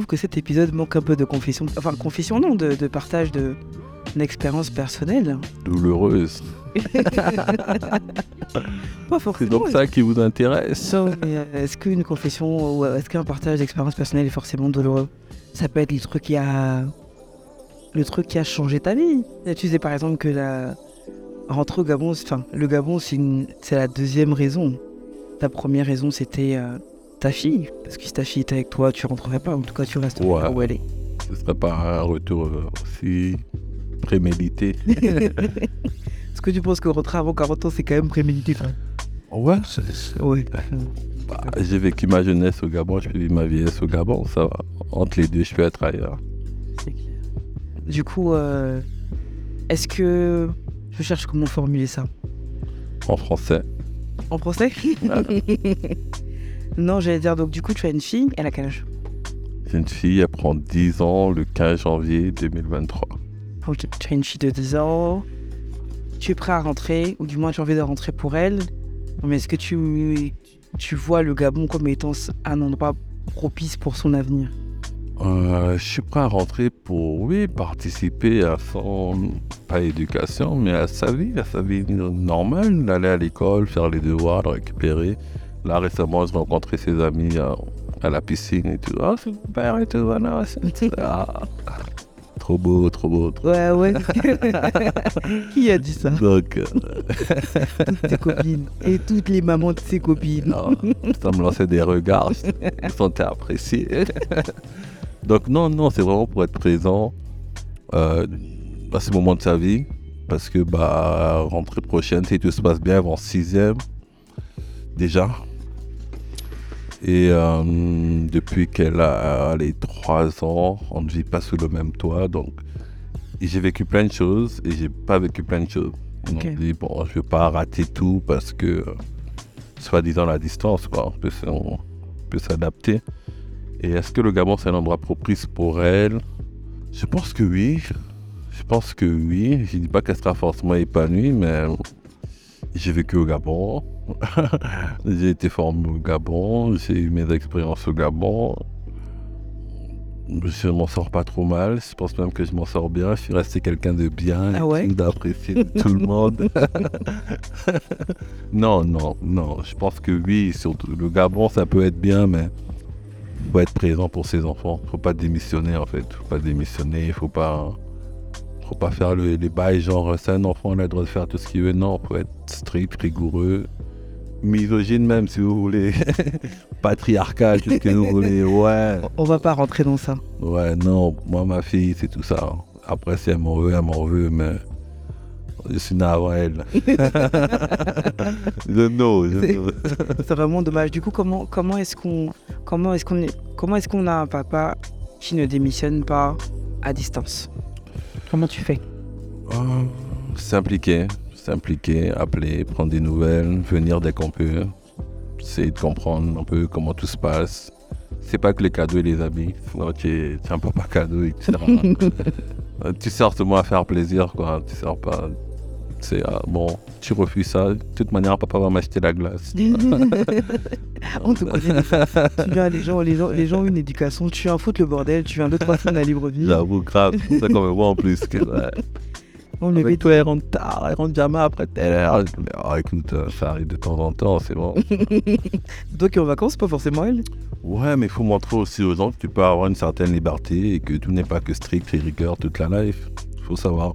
trouve que cet épisode manque un peu de confession. Enfin, confession non, de, de partage de d'expérience personnelle. Douloureuse. Pas C'est donc ça qui vous intéresse. Non, mais, euh, est-ce qu'une confession ou euh, est-ce qu'un partage d'expérience personnelle est forcément douloureux? Ça peut être le truc qui a le truc qui a changé ta vie. Et tu disais par exemple que la rentrer au Gabon, enfin le Gabon c'est une... c'est la deuxième raison. Ta première raison c'était euh, ta fille, parce que si ta fille était avec toi, tu rentrerais pas. En tout cas, tu Ouais. là où elle est. Ce serait pas un retour euh, aussi prémédité. Est-ce que tu penses que rentrer avant 40 ans c'est quand même prémédité Ouais. Ouais. Bah, j'ai vécu ma jeunesse au Gabon, je vis ma vieillesse au Gabon, ça va. Entre les deux, je peux être ailleurs. C'est clair. Du coup, euh, est-ce que je cherche comment formuler ça? En français. En français? Non, j'allais dire, donc du coup, tu as une fille, elle a quel âge? J'ai une fille, elle prend 10 ans le 15 janvier 2023. Donc, tu as une fille de 10 ans, tu es prêt à rentrer, ou du moins tu as envie de rentrer pour elle. Mais est-ce que tu, tu vois le Gabon comme étant un endroit propice pour son avenir? Euh, je suis prêt à rentrer pour, oui, participer à son, pas éducation, mais à sa vie, à sa vie normale, d'aller à l'école, faire les devoirs, de récupérer. Là, récemment, j'ai rencontré ses amis à, à la piscine et tout. Ah, c'est mon père et tout, voilà. c'est- Ah, trop beau, trop beau. trop- Ouais, ouais. Qui a dit ça? Donc, euh, Toutes tes copines. Et toutes les mamans de ses copines. ah, ça me lançait des regards, je me sentais apprécié. Donc, non, non, c'est vraiment pour être présent euh, à ce moment de sa vie. Parce que, bah, rentrée prochaine, si tout se passe bien, avant sixième, déjà. Et euh, depuis qu'elle a les trois ans, on ne vit pas sous le même toit. Donc, j'ai vécu plein de choses et j'ai pas vécu plein de choses. Ok. On dit, bon, je vais pas rater tout parce que, euh, soi-disant, la distance, quoi. On peut, s'adapter. Et est-ce que le Gabon, c'est un endroit propice pour elle? Je pense que oui. Je pense que oui. Je dis pas qu'elle sera forcément épanouie, mais j'ai vécu au Gabon. j'ai été formé au Gabon. J'ai eu mes expériences au Gabon. Je m'en sors pas trop mal. Je pense même que je m'en sors bien. Je suis resté quelqu'un de bien, Ah ouais? tout le monde. non, non, non. Je pense que oui, surtout le Gabon, ça peut être bien, mais faut être présent pour ses enfants. Faut pas démissionner en fait. Faut pas démissionner. Faut pas, faut pas faire le- les bails genre c'est un enfant, il a le droit de faire tout ce qu'il veut. Non, faut être strict, rigoureux, misogyne même si vous voulez, patriarcal, tout ce que vous voulez. Ouais, On va pas rentrer dans ça. ouais, non. Moi, ma fille, c'est tout ça. Après, si elle m'en veut, elle m'en veut, mais je suis elle. je know, je C'est- vraiment dommage. Du coup, comment, comment est-ce qu'on comment est-ce qu'on est- comment est-ce qu'on a un papa qui ne démissionne pas à distance? Comment tu fais? Euh, S'impliquer, s'impliquer, appeler, prendre des nouvelles, venir dès qu'on peut, essayer de comprendre un peu comment tout se passe. C'est pas que les cadeaux et les habits. Non, tu es, tu un papa cadeau et tu sers, à- tu sers seulement à faire plaisir, quoi. Tu sers pas. C'est ah, bon, tu refuses ça. De toute manière, papa va m'acheter la glace. On te connaît. tu viens, les gens, les gens, les gens ont une éducation. Tu viens foutre le bordel. Tu viens deux trois semaines à Libreville. J'avoue, grave. C'est ça qu'on me voit en plus. Que, ouais. On le toi, elle rentre tard, elle rentre jamais après telle heure. Mais, oh, écoute, euh, ça arrive de temps en temps, c'est bon. Toi qui es en vacances, pas forcément elle? Ouais, mais il faut montrer aussi aux gens que tu peux avoir une certaine liberté et que tout n'est pas que strict et rigueur toute la life. Il faut savoir,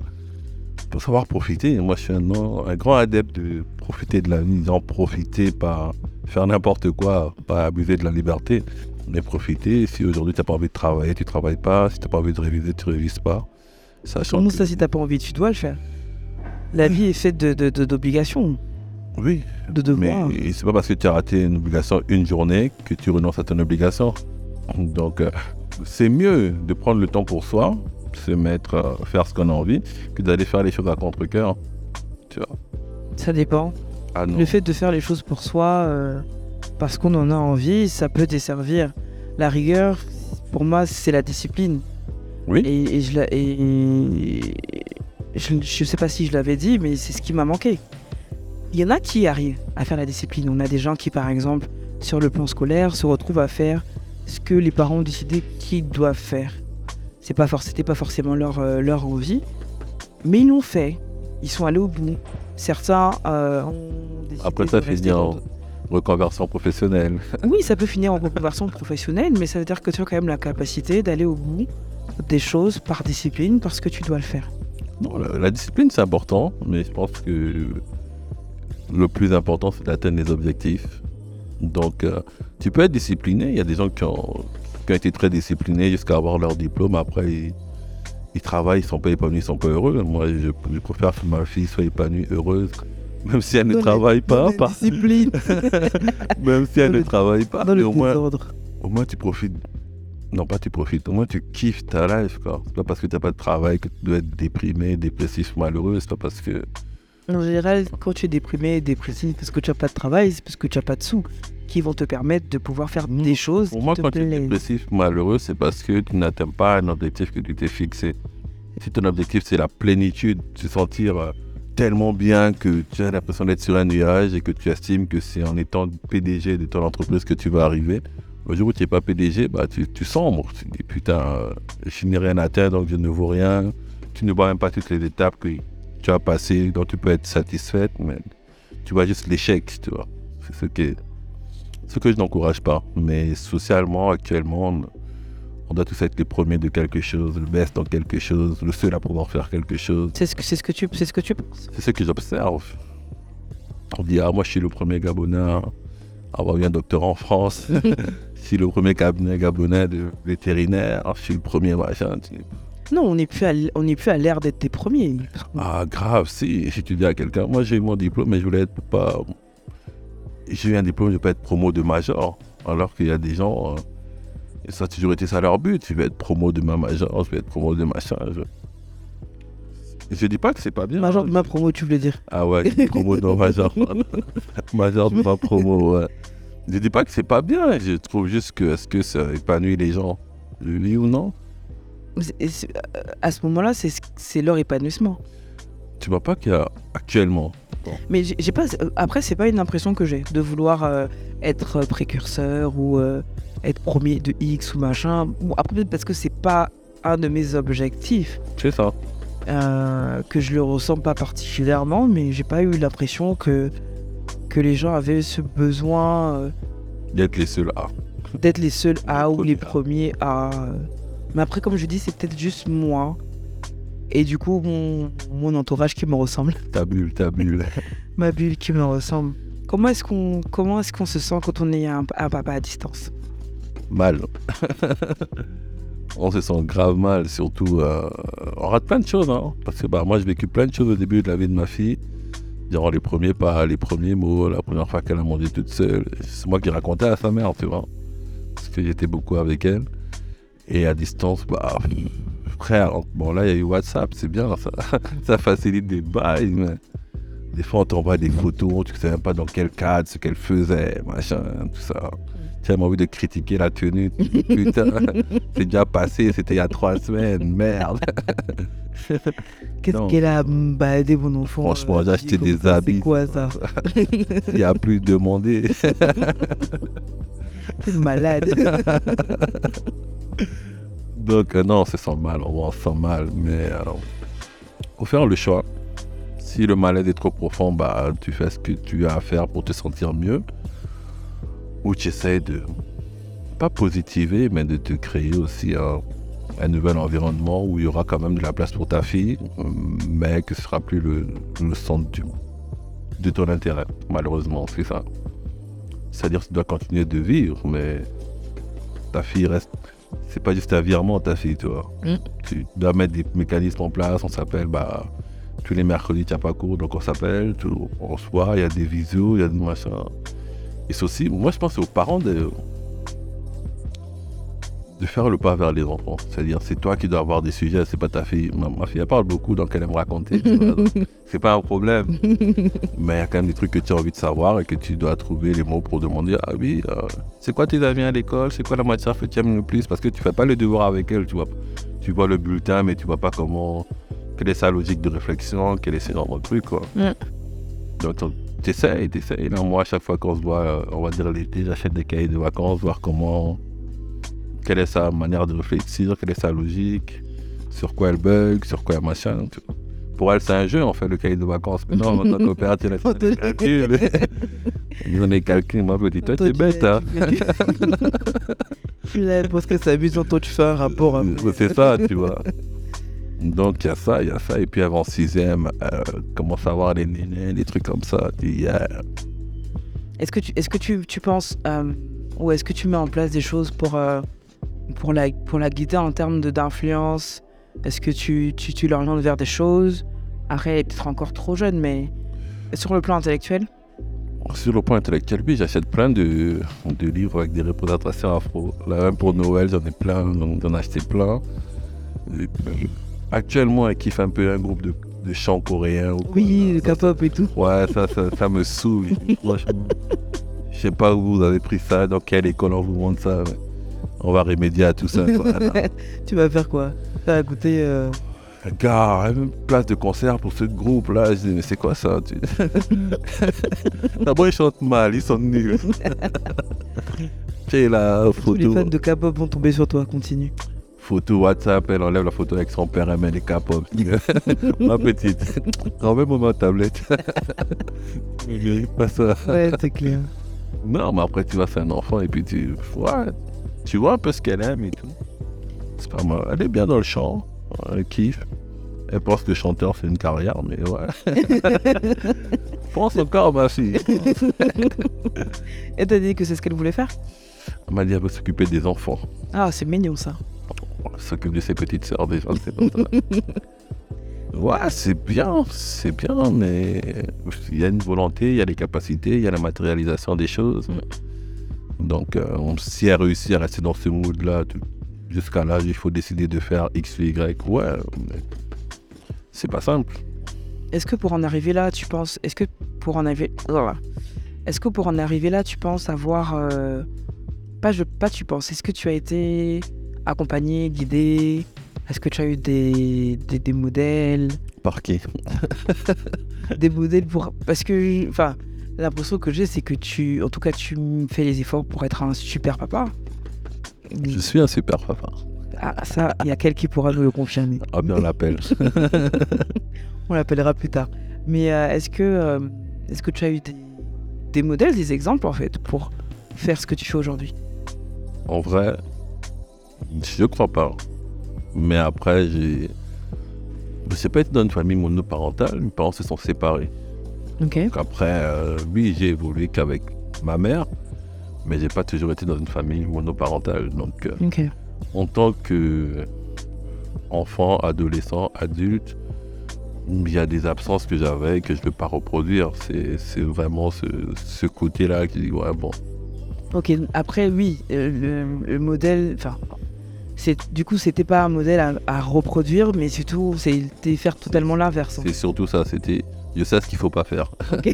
faut savoir profiter. Moi, je suis un, un grand adepte de profiter de la vie, d'en profiter, pas faire n'importe quoi, pas abuser de la liberté, mais profiter. Si aujourd'hui tu n'as pas envie de travailler, tu travailles pas. Si tu n'as pas envie de réviser, tu révises pas. Sachant Comment que- ça, si t'as pas envie, tu dois le faire. La vie est faite de de- de- d'obligations, Oui, de, devoirs. Mais c'est pas parce que tu as raté une obligation une journée que tu renonces à ton obligation. Donc, euh, c'est mieux de prendre le temps pour soi, se mettre, euh, faire ce qu'on a envie, que d'aller faire les choses à contre-cœur. Tu vois. Ça dépend. Ah non. Le fait de faire les choses pour soi, euh, parce qu'on en a envie, ça peut desservir. La rigueur, pour moi, c'est la discipline. Oui. Et, et je, la- et- je, je sais pas si je l'avais dit, mais c'est ce qui m'a manqué. Il y en a qui arrivent à faire la discipline. On a des gens qui, par exemple, sur le plan scolaire, se retrouvent à faire ce que les parents ont décidé qu'ils doivent faire. C'est pas c'était pas forcément leur, euh, leur envie, mais ils l'ont fait. Ils sont allés au bout. Certains euh, ont décidé Après, ça rester finit en reconversion professionnelle. Oui, ça peut finir en reconversion professionnelle, mais ça veut dire que tu as quand même la capacité d'aller au bout des choses par discipline parce que tu dois le faire. Non, la, la discipline, c'est important, mais je pense que le plus important, c'est d'atteindre les objectifs. Donc, euh, tu peux être discipliné. Il y a des gens qui ont, qui ont été très disciplinés jusqu'à avoir leur diplôme. Après, ils, ils travaillent, ils sont pas épanouis, ils sont pas heureux. Moi, je, je préfère que ma fille soit épanouie, heureuse, même si elle ne Dans les- travaille pas. dans disciplines, même si elle dans ne le- travaille pas. dans mais le au moins, au moins, tu profites. Non, pas tu profites. Au moins, tu kiffes ta life. quoi. C'est pas parce que tu n'as pas de travail que tu dois être déprimé, dépressif, malheureux. C'est pas parce que. En général, quand tu es déprimé, dépressif parce que tu n'as pas de travail, c'est parce que tu n'as pas de sous qui vont te permettre de pouvoir faire Non. des choses Pour qui moi, te quand tu es dépressif, malheureux, c'est parce que tu n'atteins pas un objectif que tu t'es fixé. Si ton objectif, c'est la plénitude, se sentir euh, tellement bien que tu as l'impression d'être sur un nuage et que tu estimes que c'est en étant PDG de ton entreprise que tu vas arriver, le jour où tu n'es pas PDG, bah, tu, tu sombres. Tu dis, putain, euh, je n'ai rien atteint, donc je ne vaux rien. Tu ne vois même pas toutes les étapes que tu as passées, dont tu peux être satisfaite, mais tu vois juste l'échec, tu vois. C'est ce qui est- ce que je n'encourage pas. Mais socialement, actuellement, on- on doit tous être les premiers de quelque chose, le best dans quelque chose, le seul à pouvoir faire quelque chose. C'est ce que c'est ce que tu c'est ce que tu penses. C'est ce que j'observe. On dit, ah, moi, je suis le premier Gabonais à avoir eu un docteur en France. je suis le premier cabinet gabonais de vétérinaire. Je suis le premier machin. Non, on n'est plus à l- on n'est plus à l'ère d'être tes premiers. Ah, grave, si. Si tu dis à quelqu'un, moi, j'ai eu mon diplôme, mais je voulais être pas. J'ai eu un diplôme, je pas être promo de major. Alors qu'il y a des gens. euh, Et ça a toujours été ça leur but. Je vais être promo de ma major, je vais être promo de machin. Je, je dis pas que c'est pas bien. Major hein. de ma promo, tu voulais dire. Ah ouais, promo de major. major de ma promo, ouais. Je dis pas que c'est pas bien. Je trouve juste que est-ce que ça épanouit les gens Oui ou non et euh, À ce moment-là, c'est ce- c'est leur épanouissement. Tu vois pas qu'il y a actuellement. Mais j'ai pas. euh, Après, c'est pas une impression que j'ai de vouloir euh, être précurseur ou euh, être premier de X ou machin. Bon, après, parce que c'est pas un de mes objectifs, C'est ça. euh, que je le ressens pas particulièrement, mais j'ai pas eu l'impression que que les gens avaient ce besoin D'être les seuls à. d'être les seuls à ou les premiers à. Mais après, comme je dis, c'est peut-être juste moi. Et du coup, mon, mon entourage qui me ressemble. Ta bulle, ta bulle. Ma bulle qui me ressemble. Comment est-ce qu'on comment est-ce qu'on se sent quand on est un, un papa à distance? Mal. on se sent grave mal, surtout. euh, on rate plein de choses, hein, parce que bah, moi j'ai vécu plein de choses au début de la vie de ma fille. Genre les premiers pas, les premiers mots, la première fois qu'elle a mangé toute seule. C'est moi qui racontais à sa mère, tu vois. Parce que j'étais beaucoup avec elle. Et à distance, bah. Frère, bon là il y a eu WhatsApp, c'est bien, ça, ça facilite des bails, mais des fois on t'envoie des photos, tu sais même pas dans quel cadre, ce qu'elle faisait, machin, tout ça. Tu as envie de critiquer la tenue. Putain, c'est déjà passé, c'était il y a trois semaines, merde. Qu'est-ce qu'elle a baladé mon enfant Franchement, euh, j'ai acheté des habits. C'est quoi ça Il n'y a plus demandé. C'est malade. Donc, euh, non, on se sent mal, on se sent mal, mais euh, faut faire le choix. Si le mal-être est trop profond, bah, tu fais ce que tu as à faire pour te sentir mieux. Ou tu essaies de, pas positiver, mais de te créer aussi un, nouvel environnement où il y aura quand même de la place pour ta fille, mais que ce sera plus le, centre de ton intérêt, malheureusement, c'est ça. C'est-à-dire que tu dois continuer de vivre, mais ta fille reste. C'est pas juste un virement, ta fille, tu vois. Mm. Tu dois mettre des mécanismes en place. On s'appelle, bah, tous les mercredis, tu n'as pas cours, donc on s'appelle, on se voit, il y a des visios, il y a des machins. Et c'est aussi, moi je pense aux parents de, de faire le pas vers les enfants. C'est-à-dire, c'est toi qui dois avoir des sujets, c'est pas ta fille. Ma, ma fille, elle parle beaucoup, donc elle aime raconter. c'est pas un problème. Mais il y a quand même des trucs que tu as envie de savoir et que tu dois trouver les mots pour demander Ah oui, euh, c'est quoi tes amis à l'école? C'est quoi la matière que tu aimes le plus? Parce que tu fais pas le devoir avec elle, tu vois. Tu vois le bulletin, mais tu vois pas comment. Quelle est sa logique de réflexion, quel est ce genre de truc, quoi. Mm. Donc, tu essaies, Là, moi, à chaque fois qu'on se voit, euh, on va dire l'été, j'achète des cahiers de vacances, voir comment. Quelle est sa manière de réfléchir, quelle est sa logique, sur quoi elle bug, sur quoi elle machin. Pour elle, c'est un jeu, en fait, le cahier de vacances. Mais non, qu'on perd, tu Faut te- les calculs. Ils ont les calculs, moi, je dis, toi, t'es bête, hein. Parce que c'est amusant, toi tu fais un rapport. hein. C'est ça, tu vois. Donc, il y a ça, il y a ça. Et puis, avant sixième, euh, commence à voir les nénés, des trucs comme ça. Yeah. Est-ce que tu, est-ce que tu, tu penses, euh, ou est-ce que tu mets en place des choses pour, euh, pour, la, pour la guider en termes d'influence Est-ce que tu, tu, tu l'orientes vers des choses? Après, elle est peut-être encore trop jeune, mais sur le plan intellectuel? Sur le point intellectuel, oui, j'achète plein de, de livres avec des représentations afro. Là, même pour Noël, j'en ai plein, j'en ai acheté plein. Et puis, actuellement, elle kiffe un peu un groupe de, de chants coréens. ou Oui, le K-pop et tout. Ouais, ça, ça, ça me saoule. Franchement. Je sais pas où vous avez pris ça, dans quelle école on vous montre ça. mais on va remédier à tout ça. quoi. tu vas faire quoi? Ça va coûter. euh, Gars, une place de concert pour ce groupe-là. Je dis, mais c'est quoi ça tu- D'abord, ils chantent mal, ils sont nuls. Tous les photo, fans de K-pop vont tomber sur toi, continue. photo WhatsApp, elle enlève la photo avec son père, elle met les capos. Ma petite, quand même ma tablette. Je pas ça. Ouais, c'est clair. Non, mais après, tu vois, c'est un enfant et puis tu, ouais, tu vois un peu ce qu'elle aime et tout. C'est pas mal. Elle est bien dans le chant, elle kiffe. Elle pense que chanteur, c'est une carrière, mais ouais. pense encore, ma fille. Et t'as dit que c'est ce qu'elle voulait faire? Elle m'a dit qu'elle veut s'occuper des enfants. Ah, c'est mignon ça. Elle s'occupe de ses petites sœurs déjà, c'est ça. Ouais, c'est bien, c'est bien, mais il y a une volonté, il y a les capacités, il y a la matérialisation des choses. Donc, euh, on- si elle réussit à rester dans ce mood-là jusqu'à l'âge, il faut décider de faire X ou Y. Ouais, mais c'est pas simple. Est-ce que pour en arriver là, tu penses. Est-ce que pour en arriver. Voilà. Est-ce que pour en arriver là, tu penses avoir. euh, Pas, je... pas tu penses. Est-ce que tu as été accompagné, guidé Est-ce que tu as eu des, des, des modèles? Par qui? Des modèles pour. Parce que. Enfin, l'impression que j'ai, c'est que tu. En tout cas, tu fais les efforts pour être un super papa. Je suis un super papa. Ah, ça, il y a quelqu'un qui pourra nous le confirmer. Ah bien, on l'appelle. On l'appellera plus tard. Mais euh, est-ce que, euh, est-ce que tu as eu des, des modèles, des exemples en fait, pour faire ce que tu fais aujourd'hui? En vrai, je crois pas. Mais après, j'ai. Je sais pas été dans une famille monoparentale, mes parents se sont séparés. Donc après, euh, oui, j'ai évolué qu'avec ma mère, mais j'ai pas toujours été dans une famille monoparentale. Donc, euh, Ok. en tant que enfant, adolescent, adulte, il y a des absences que j'avais que je ne veux pas reproduire. C'est c'est vraiment ce, ce côté-là qui dit, ouais, bon, Ok. Après, oui, euh, le, le modèle, enfin, c'est du coup, c'était pas un modèle à, à reproduire, mais surtout, c'était faire totalement l'inverse. c'est surtout ça. C'était, je sais ce qu'il faut pas faire.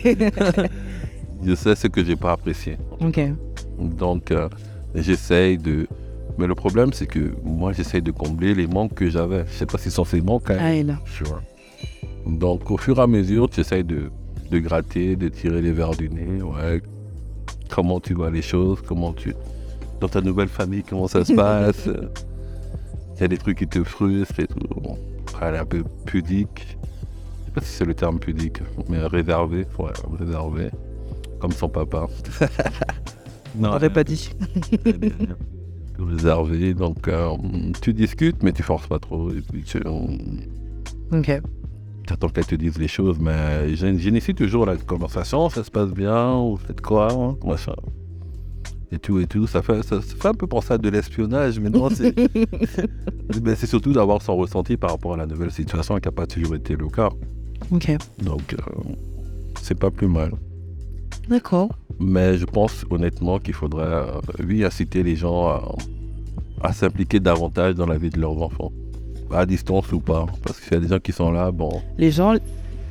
Je sais ce que j'ai pas apprécié. Donc, euh, j'essaye de. Mais le problème, c'est que moi, j'essaye de combler les manques que j'avais. Je sais pas si ce sont ces manques. hein. Ah, et là. Sure. Donc, au fur et à mesure, tu essayes de, de gratter, de tirer les verres du nez. Ouais. Comment tu vois les choses, comment tu. Dans ta nouvelle famille, comment ça se passe? Il y a des trucs qui te frustrent et tout. Bon, elle est un peu pudique. Je sais pas si c'est le terme pudique, mais réservé. Ouais, réservé. Comme son papa. non, On n'aurait pas dit. réservé. Donc, euh, tu discutes, mais tu forces pas trop. Et puis, tu, Ok. T'attends qu'elle te dise les choses, mais j'ai- j'initie toujours la conversation, ça se passe bien, vous faites quoi, hein, machin. Et tout et tout, ça fait, ça, ça fait un peu penser à de l'espionnage, mais non, c'est mais c'est surtout d'avoir son ressenti par rapport à la nouvelle situation qui n'a pas toujours été le cas. Ok. Donc, euh, c'est pas plus mal. D'accord. Mais je pense honnêtement qu'il faudrait, euh, oui, inciter les gens à, à s'impliquer davantage dans la vie de leurs enfants. À distance ou pas. Parce qu'il y a des gens qui sont là, bon, Les gens,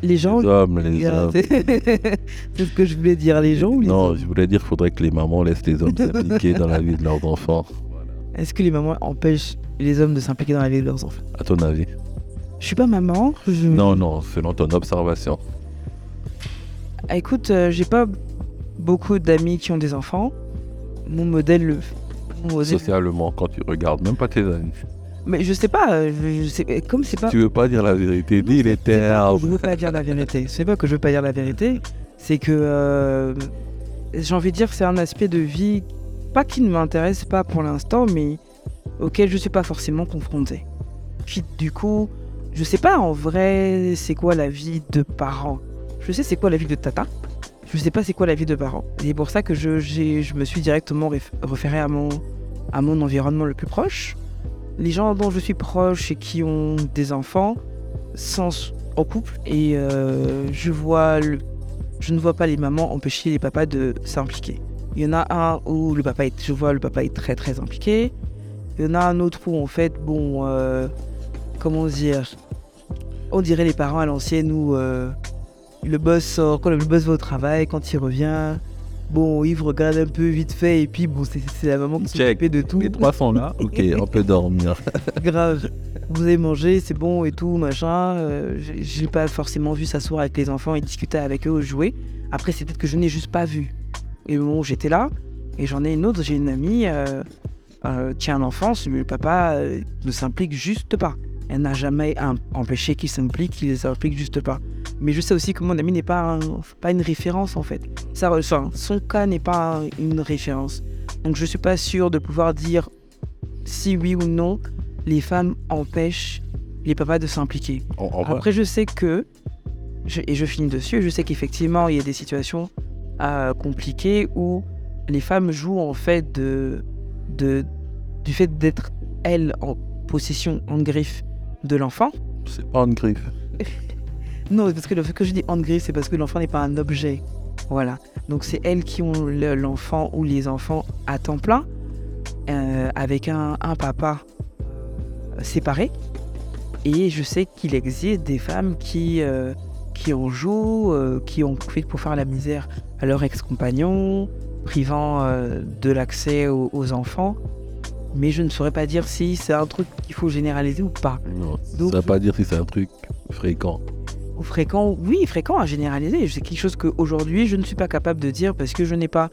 les gens. les hommes, les hommes. c'est ce que je voulais dire. Les gens ou les Non, hommes je voulais dire qu'il faudrait que les mamans laissent les hommes s'impliquer dans la vie de leurs enfants. Est-ce que les mamans empêchent les hommes de s'impliquer dans la vie de leurs enfants? À ton avis? Je suis pas maman. Je... Non, non, selon ton observation. Ah, écoute, euh, j'ai pas beaucoup d'amis qui ont des enfants. Mon modèle, le- Au début. socialement quand tu regardes, même pas tes amis. Mais je sais pas, euh, je, je sais, comme c'est pas. Tu veux pas dire la vérité, dis les C'est pas que termes. Je veux pas dire la vérité. C'est pas que je veux pas dire la vérité. C'est que euh, j'ai envie de dire que c'est un aspect de vie, pas qui ne m'intéresse pas pour l'instant, mais auquel je suis pas forcément confronté. Puis du coup, je sais pas en vrai c'est quoi la vie de parents? Je sais c'est quoi la vie de tata. Je sais pas c'est quoi la vie de parents. Et c'est pour ça que je, je me suis directement réf- référé à mon, à mon environnement le plus proche. Les gens dont je suis proche et qui ont des enfants sont en couple et euh, je vois le- je ne vois pas les mamans empêcher les papas de s'impliquer. Il y en a un où le papa est, je vois le papa est très très impliqué. Il y en a un autre où en fait bon euh, comment dire on dirait les parents à l'ancienne où euh, le boss sort quand le boss va au travail quand il revient bon il regarde un peu vite fait et puis bon c'est la maman qui s'occupe de tout Les trois sont là, ok, on peut dormir. grave. Vous avez mangé, c'est bon et tout, machin. Euh, j'ai- pas forcément vu s'asseoir avec les enfants et discuter avec eux ou jouer. Après, c'est peut-être que je n'ai juste pas vu. Et où j'étais là, et j'en ai une autre, j'ai une amie euh, euh, un enfant, mais le papa euh, ne s'implique juste pas. Elle n'a jamais empêché qu'il s'implique, il ne s'implique juste pas. Mais je sais aussi que mon ami n'est pas, un- pas une référence en fait. Ça, enfin, son cas n'est pas un- une référence. Donc je suis pas sûr de pouvoir dire si oui ou non les femmes empêchent les papas de s'impliquer. Après, je sais que, je- et je finis dessus, je sais qu'effectivement, il y a des situations euh, compliquées où les femmes jouent en fait de, de, du fait d'être, elles, en possession, en griffe de l'enfant. c'est pas une griffe. Non, parce que le fait que je dis en griffe, c'est parce que l'enfant n'est pas un objet. Voilà. Donc, c'est elles qui ont le- l'enfant ou les enfants à temps plein, euh, avec un, un papa euh, séparé. Et je sais qu'il existe des femmes qui, euh, qui en jouent, euh, qui en profitent pour faire la misère à leur ex-compagnon, privant de l'accès aux, aux enfants. Mais je ne saurais pas dire si c'est un truc qu'il faut généraliser ou pas. Non, Donc- ça veut pas dire si c'est un truc fréquent. Fréquent, oui, fréquent à généraliser. C'est quelque chose qu'aujourd'hui, je ne suis pas capable de dire parce que je n'ai pas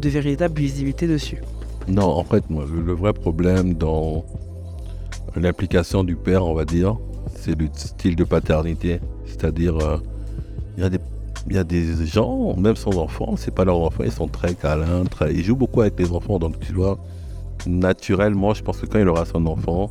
de véritable visibilité dessus. Non, en fait, moi, le, le vrai problème dans l'implication du père, on va dire, c'est le style de paternité. C'est-à-dire, euh, il y, a des- il y a des gens, même sans enfants, c'est pas leurs enfants, ils sont très câlins, très, ils jouent beaucoup avec les enfants. Donc, tu vois, naturellement, je pense que quand il aura son enfant,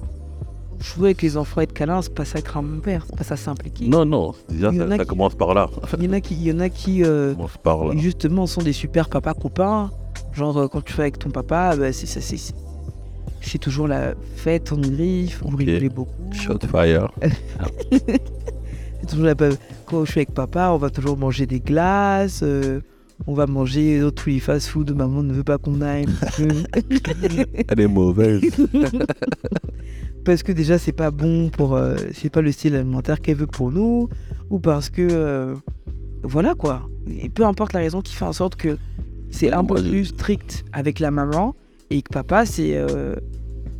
Jouer avec les enfants, être câlin, c'est pas ça être un père, c'est pas ça s'impliquer. non, non, déjà, ça, a ça qui- commence par là. Il y en a qui, il y en a qui euh, Ça commence par là. justement, sont des super papas copains. Genre, euh, quand tu fais avec ton papa, bah, c'est, c'est, c'est, c'est- toujours la fête en griffe, vous Ok. rigolez beaucoup. Shot fire. C'est toujours la Quand je suis avec papa, on va toujours manger des glaces. euh, on va manger tous les fast-food. Maman ne veut pas qu'on aille. Elle est mauvaise. parce que déjà c'est pas bon pour euh, c'est pas le style alimentaire qu'elle veut pour nous ou parce que euh, voilà quoi et peu importe la raison qui fait en sorte que c'est un peu plus strict avec la maman et que papa c'est euh,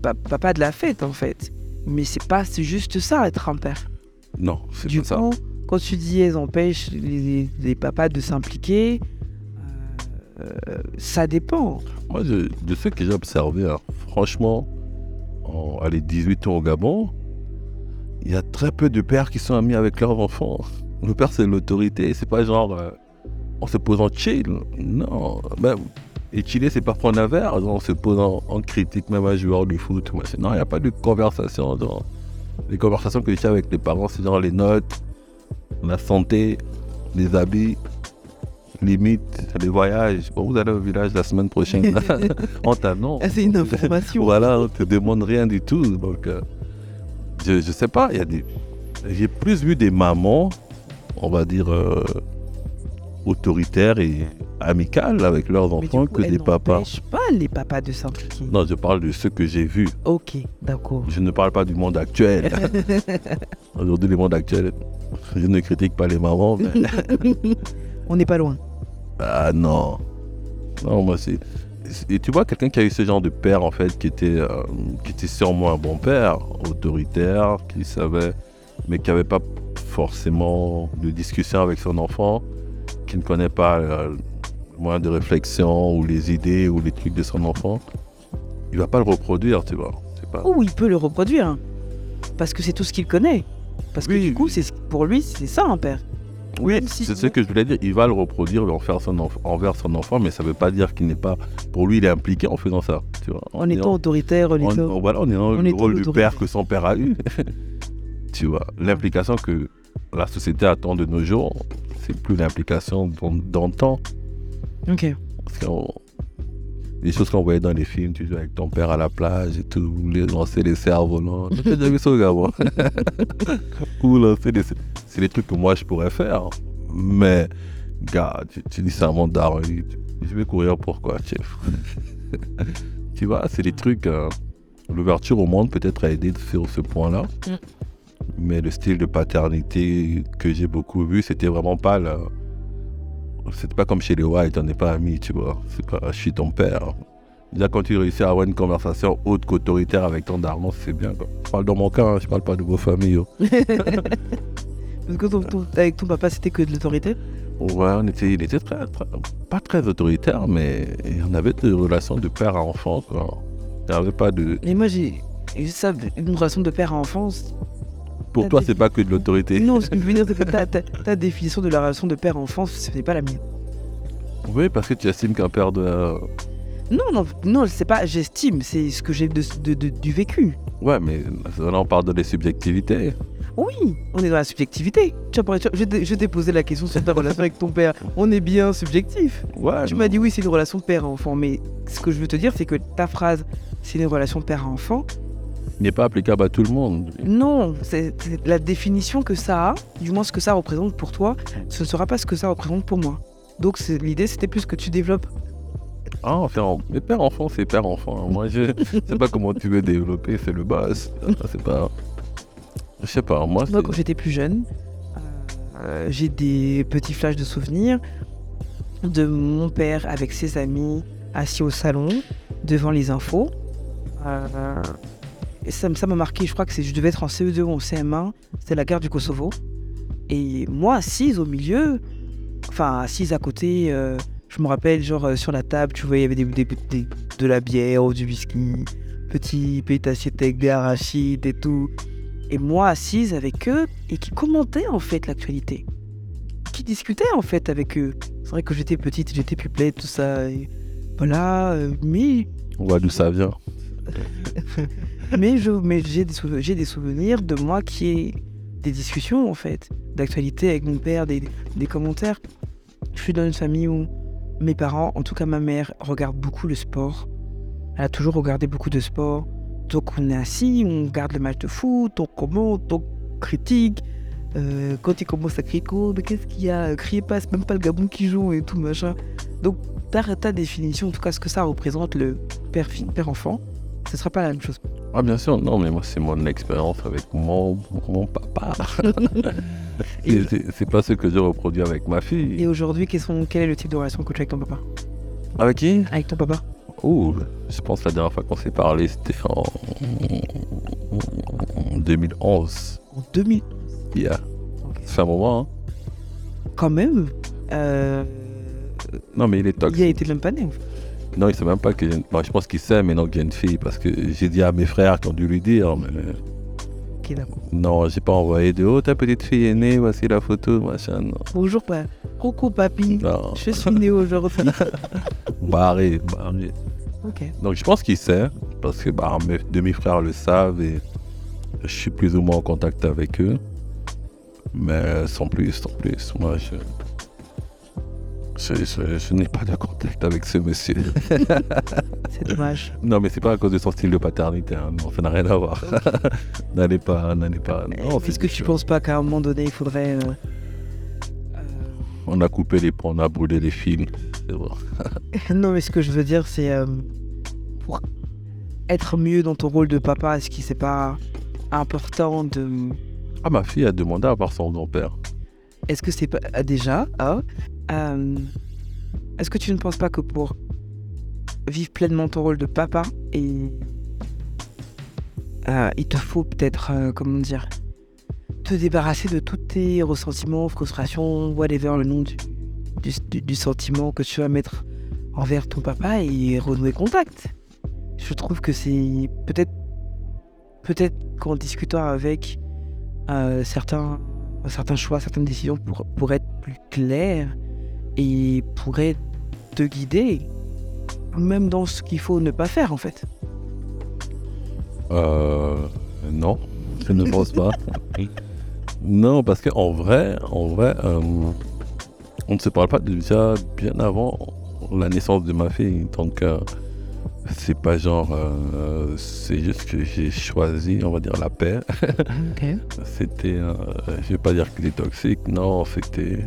pa- papa de la fête en fait mais c'est pas c'est juste ça être un père Non, c'est pas ça. coup quand tu dis elles empêchent les, les papas de s'impliquer ça dépend Moi, je, de ce que j'ai observé, hein, franchement, en allez, 18 ans au Gabon, il y a très peu de pères qui sont amis avec leurs enfants. Le père, c'est l'autorité. C'est pas genre, euh, on se pose en chill. Non. Même, et chiller, c'est pas prendre un verre. on se pose en, critique, même un joueur de foot. Non, il n'y a pas de conversation. Genre, les conversations que j'ai avec les parents, c'est genre les notes, la santé, les habits, limite, les voyages. Bon, vous allez au village la semaine prochaine. on t'a non. Ah, c'est une information Voilà, on te demande rien du tout. Donc, euh, je, je sais pas, il y a des. J'ai plus vu des mamans, on va dire, euh, autoritaires et amicales avec leurs enfants coup, que des papas. n'empêchent pas les papas de s'impliquer Non, je parle de ceux que j'ai vus. ok d'accord Je ne parle pas du monde actuel. Aujourd'hui, le monde actuel, je ne critique pas les mamans. mais- On n'est pas loin. Ah non. Non, moi c'est. Et tu vois, quelqu'un qui a eu ce genre de père, en fait, qui était, euh, qui était sûrement un bon père, autoritaire, qui savait, mais qui n'avait pas forcément de discussion avec son enfant, qui ne connaît pas euh, le moyen de réflexion ou les idées ou les trucs de son enfant. il va pas le reproduire, tu vois. Pas... Ou il peut le reproduire. hein. Parce que c'est tout ce qu'il connaît. Parce que Oui, du coup, c'est pour lui, c'est ça un père. Oui, si- c'est ce que je voulais dire. Il va le reproduire envers son, enf- envers son enfant, mais ça veut pas dire qu'il n'est pas. Pour lui, il est impliqué en faisant ça. Tu vois, En étant autoritaire, en étant. voilà, en ayant en le rôle l'autorité. père que son père a eu. tu vois, l'implication que la société attend de nos jours, c'est plus l'implication d'an- d'antan. Ok. Parce Les choses qu'on voyait dans les films, tu joues avec ton père à la plage et tout, lancer les cerfs-volants. J'ai déjà vu ça, moi. Ou lancer des... C'est des trucs que moi, je pourrais faire. Mais, gars, tu, tu dis ça à mon daron, je vais courir pourquoi, chef? Tu vois, c'est des trucs... euh, L'ouverture au monde peut-être a aidé sur ce point-là. Mm. Mais le style de paternité que j'ai beaucoup vu, c'était vraiment pas le... C'était pas comme chez les White, on n'est pas amis, tu vois. C'est pas, je suis ton père. Déjà, quand tu réussis à avoir une conversation haute qu'autoritaire avec ton daron, c'est bien. Quoi. Je parle dans mon cas, hein, je parle pas de vos familles. oh. Parce que ton- ton- avec ton papa, c'était que de l'autorité? Ouais, on était, il était très, très- pas très autoritaire, mais on avait des relations de père à enfant. Quoi. Il n'y avait pas de. Mais moi, j'ai. Ça, une relation de père à enfant. Pour toi, c'est pas que de l'autorité. Non, ce que je veux dire, c'est que ta, ta- ta définition de la relation de père à enfant, ce n'est pas la mienne. Oui, parce que tu estimes qu'un père de. Non, non, non, c'est pas. J'estime, c'est ce que j'ai de, de- de- du vécu. Ouais, mais là, on parle de les subjectivités. Oui, on est dans la subjectivité. Tu vois, je t'ai- posé la question sur ta relation avec ton père. On est bien subjectif. Ouais. Tu m'as dit oui, c'est une relation de père à enfant, mais ce que je veux te dire, c'est que ta phrase, c'est une relation de n'est pas applicable à tout le monde. Non, c'est la définition que ça a, du moins ce que ça représente pour toi, ce ne sera pas ce que ça représente pour moi. Donc l'idée, c'était plus que tu développes. Ah, enfin, mais père-enfant, c'est père-enfant. Moi, je sais pas comment tu veux développer, c'est le base. C'est pas. Je sais pas, moi, Moi, quand j'étais plus jeune, euh, j'ai des petits flashs de souvenirs de mon père avec ses amis assis au salon devant les infos. Euh, et ça m'a marqué, je crois que je devais être en CE2 ou en CM1, c'était la guerre du Kosovo. Et moi, assise au milieu, enfin assise à côté, euh, je me rappelle, genre euh, sur la table, tu vois, il y avait des, des- des- de la bière ou du whisky, petit petit assiette avec des arachides et tout et moi assise avec eux et qui commentait en fait l'actualité. Qui discutait en fait avec eux. C'est vrai que j'étais petite, j'étais pupilette, tout ça. et voilà, euh, mais, on voit d'où ça vient. mais, j'ai, des souvenirs de moi qui ai des discussions en fait, d'actualité avec mon père, des, commentaires. Je suis dans une famille où mes parents, en tout cas ma mère, regardent beaucoup le sport. Elle a toujours regardé beaucoup de sport. Donc on est assis, on regarde le match de foot, on commente, on critique. Euh, quand il commence à crier, oh, mais qu'est-ce qu'il y a? Criez pas, c'est même pas le Gabon qui joue et tout machin. Donc ta, définition, en tout cas ce que ça représente le père, fi- père enfant, ce sera pas la même chose. Ah, bien sûr, non, mais moi, c'est mon expérience avec mon, mon papa. Et- C'est- pas ce que je reproduis avec ma Et fille. aujourd'hui, quels sont- quel est le type de relation que tu as avec ton papa? Avec qui? Avec ton papa Oh, je pense que la dernière fois qu'on s'est parlé, c'était en... en 2011. En 2000 Yeah. Ça fait un moment, hein. Quand même euh, Non, mais il est Il toxique. a été même pas né. en fait. Non, il sait même pas que j'ai une... bon, je pense qu'il sait, mais non qu'il y a une fille. Parce que j'ai dit à mes frères qui ont dû lui dire, mais non, j'ai pas envoyé de oh, ta petite fille est née, voici la photo, machin. Non. Bonjour, pa- coucou papy. Non. Je suis né aujourd'hui. Barré, barré. ok. Donc je pense qu'il sait, parce que bah, mes demi-frères le savent et je suis plus ou moins en contact avec eux. Mais sans plus, sans plus. Moi, je, je, je- je n'ai pas de contact avec ce monsieur. C'est dommage. non, mais c'est pas à cause de son style de paternité. hein. Non, ça n'a rien à voir. n'allez pas, n'allez pas. Est-ce que tu juste- penses pas qu'à un moment donné, il faudrait. euh, euh, On a coupé les ponts, on a brûlé les fils. Vrai. Non, mais ce que je veux dire, c'est euh, pour être mieux dans ton rôle de papa, est-ce qu'il c'est pas important de. Ah, ma fille a demandé à voir son grand-père. Est-ce que c'est pas ah, déjà euh, Est-ce que tu ne penses pas que pour vivre pleinement ton rôle de papa, et euh, il te faut peut-être, euh, comment dire, te débarrasser de tous tes ressentiments, frustrations, whatever le nom du, sentiment que tu vas mettre envers ton papa et renouer contact. je trouve que c'est peut-être peut-être qu'en discutant avec certains, certains choix, certaines décisions pour, pour être plus claires et pourraient te guider, même dans ce qu'il faut ne pas faire en fait. Euh, non, je ne pense pas. non, parce qu'en vrai, en vrai, euh, on ne se parle pas déjà bien avant la naissance de ma fille. Donc, euh, c'est pas genre, euh, c'est juste que j'ai choisi, on va dire, la paix. c'était, euh, je vais pas dire qu'il est toxique, non, c'était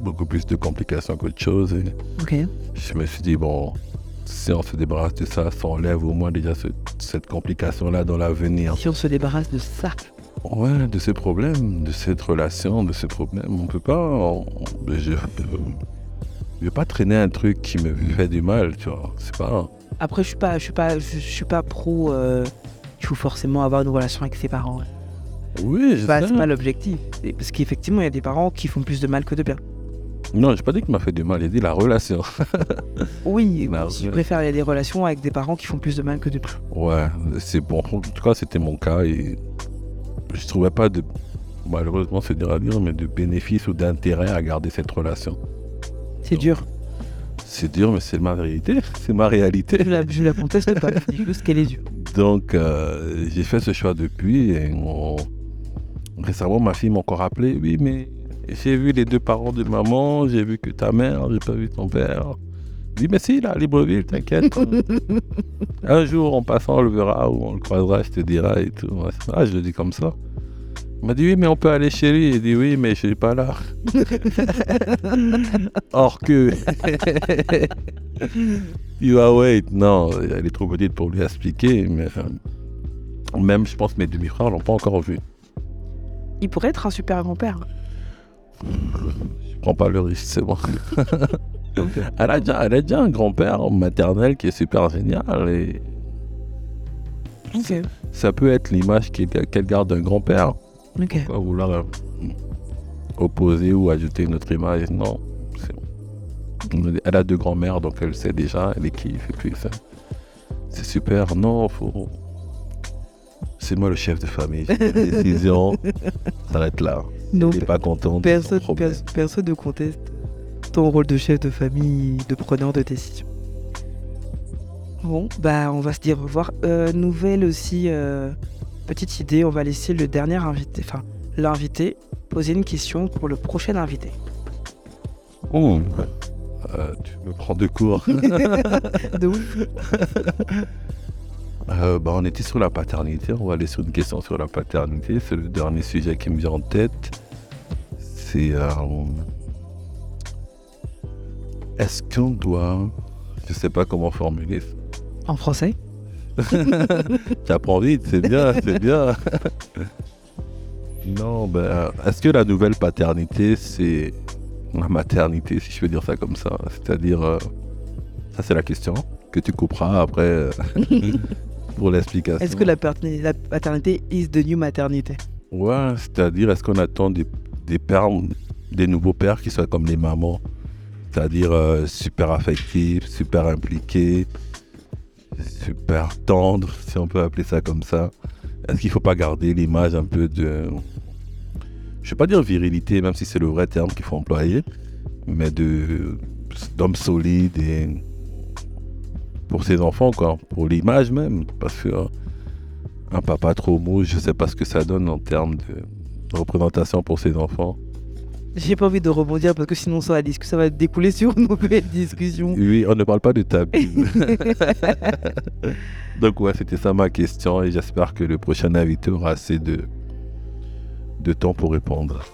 beaucoup plus de complications qu'autre chose. Et je me suis dit, bon, si on se débarrasse de ça, ça enlève au moins déjà ce- cette complication-là dans l'avenir. Si on se débarrasse de ça, Ouais, de ces problèmes, de cette relation, de ces problèmes, on peut pas. on- je, je vais pas traîner un truc qui me fait du mal, tu vois. C'est pas. Après je suis pas, je suis pas, je, suis pas pro. euh, il faut forcément avoir une relation avec ses parents. Oui, C'est pas, l'objectif. Parce qu'effectivement, il y a des parents qui font plus de mal que de bien. Non, j'ai pas dit qu'il m'a fait du mal, j'ai dit la relation. Oui, je préfère il y a des relations avec des parents qui font plus de mal que de bien. Ouais, c'est bon. En tout cas, c'était mon cas et je trouvais pas de. Malheureusement, c'est dur à dire, mais de bénéfice ou d'intérêt à garder cette relation. C'est dur. C'est dur, mais c'est ma vérité, c'est ma réalité. Je la, je la conteste pas. Je dis juste qu'elle est dure. Donc, euh, j'ai fait ce choix depuis. Et on- récemment, ma fille m'a encore rappelé. Oui, mais j'ai vu les deux parents de maman, j'ai vu que ta mère, j'ai pas vu ton père. Je dis, mais si, là, à Libreville, t'inquiète. Un jour, en passant, on le verra ou on le croisera, je te dirai et tout. Ah, je le dis comme ça. Il m'a dit, oui, mais on peut aller chez lui. Il dit, oui, mais je suis pas là. Or que. Il va wait. Non, elle est trop petite pour lui expliquer. Mais même, je pense, mes demi-frères l'ont pas encore vu. Il pourrait être un super grand-père. Je prends pas le risque, c'est bon. elle, a déjà, elle a déjà un grand-père maternel qui est super génial. Et ça peut être l'image qu'elle garde d'un grand-père. Ok. Pas vouloir euh, opposer ou ajouter une autre image. Non. Elle a deux grands-mères, donc elle sait déjà, elle est kiffe. Et puis, ça- c'est super. Non, faut. C'est moi le chef de famille. J'ai décision. Ça s'arrête là. Non, n'est pas contente. personne, personne ne conteste ton rôle de chef de famille, de preneur de décision. Bon, bah on va se dire au revoir. Euh, nouvelle aussi, euh, petite idée, on va laisser le dernier invité, enfin l'invité, poser une question pour le prochain invité. Oh. Euh, tu me prends de court. De ouf. Euh, bah, on était sur la paternité. On va aller sur une question sur la paternité. C'est le dernier sujet qui me vient en tête. C'est. euh, Est-ce qu'on doit. Je sais pas comment formuler ça. En français? Tu apprends vite, c'est bien, c'est bien. non, ben. Est-ce que la nouvelle paternité, c'est. La maternité, si je peux dire ça comme ça? C'est-à-dire. euh, Ça, c'est la question que tu couperas après. euh, pour l'explication. Est-ce que la, paterni- la paternité is the new maternité? Ouais, c'est-à-dire, est-ce qu'on attend des, des pères, des nouveaux pères qui soient comme les mamans? C'est-à-dire euh, super affectifs, super impliqués, super tendres, si on peut appeler ça comme ça. Est-ce qu'il ne faut pas garder l'image un peu de. Je ne vais pas dire virilité, même si c'est le vrai terme qu'il faut employer, mais de d'homme solide et pour ses enfants, quoi, pour l'image même. Parce que euh, un papa trop mou, je sais pas ce que ça donne en termes de représentation pour ses enfants. J'ai pas envie de rebondir parce que sinon ça va, ça va découler sur une nouvelle discussion. Oui, on ne parle pas de tabou. Donc ouais, c'était ça ma question et j'espère que le prochain invité aura assez de, de temps pour répondre.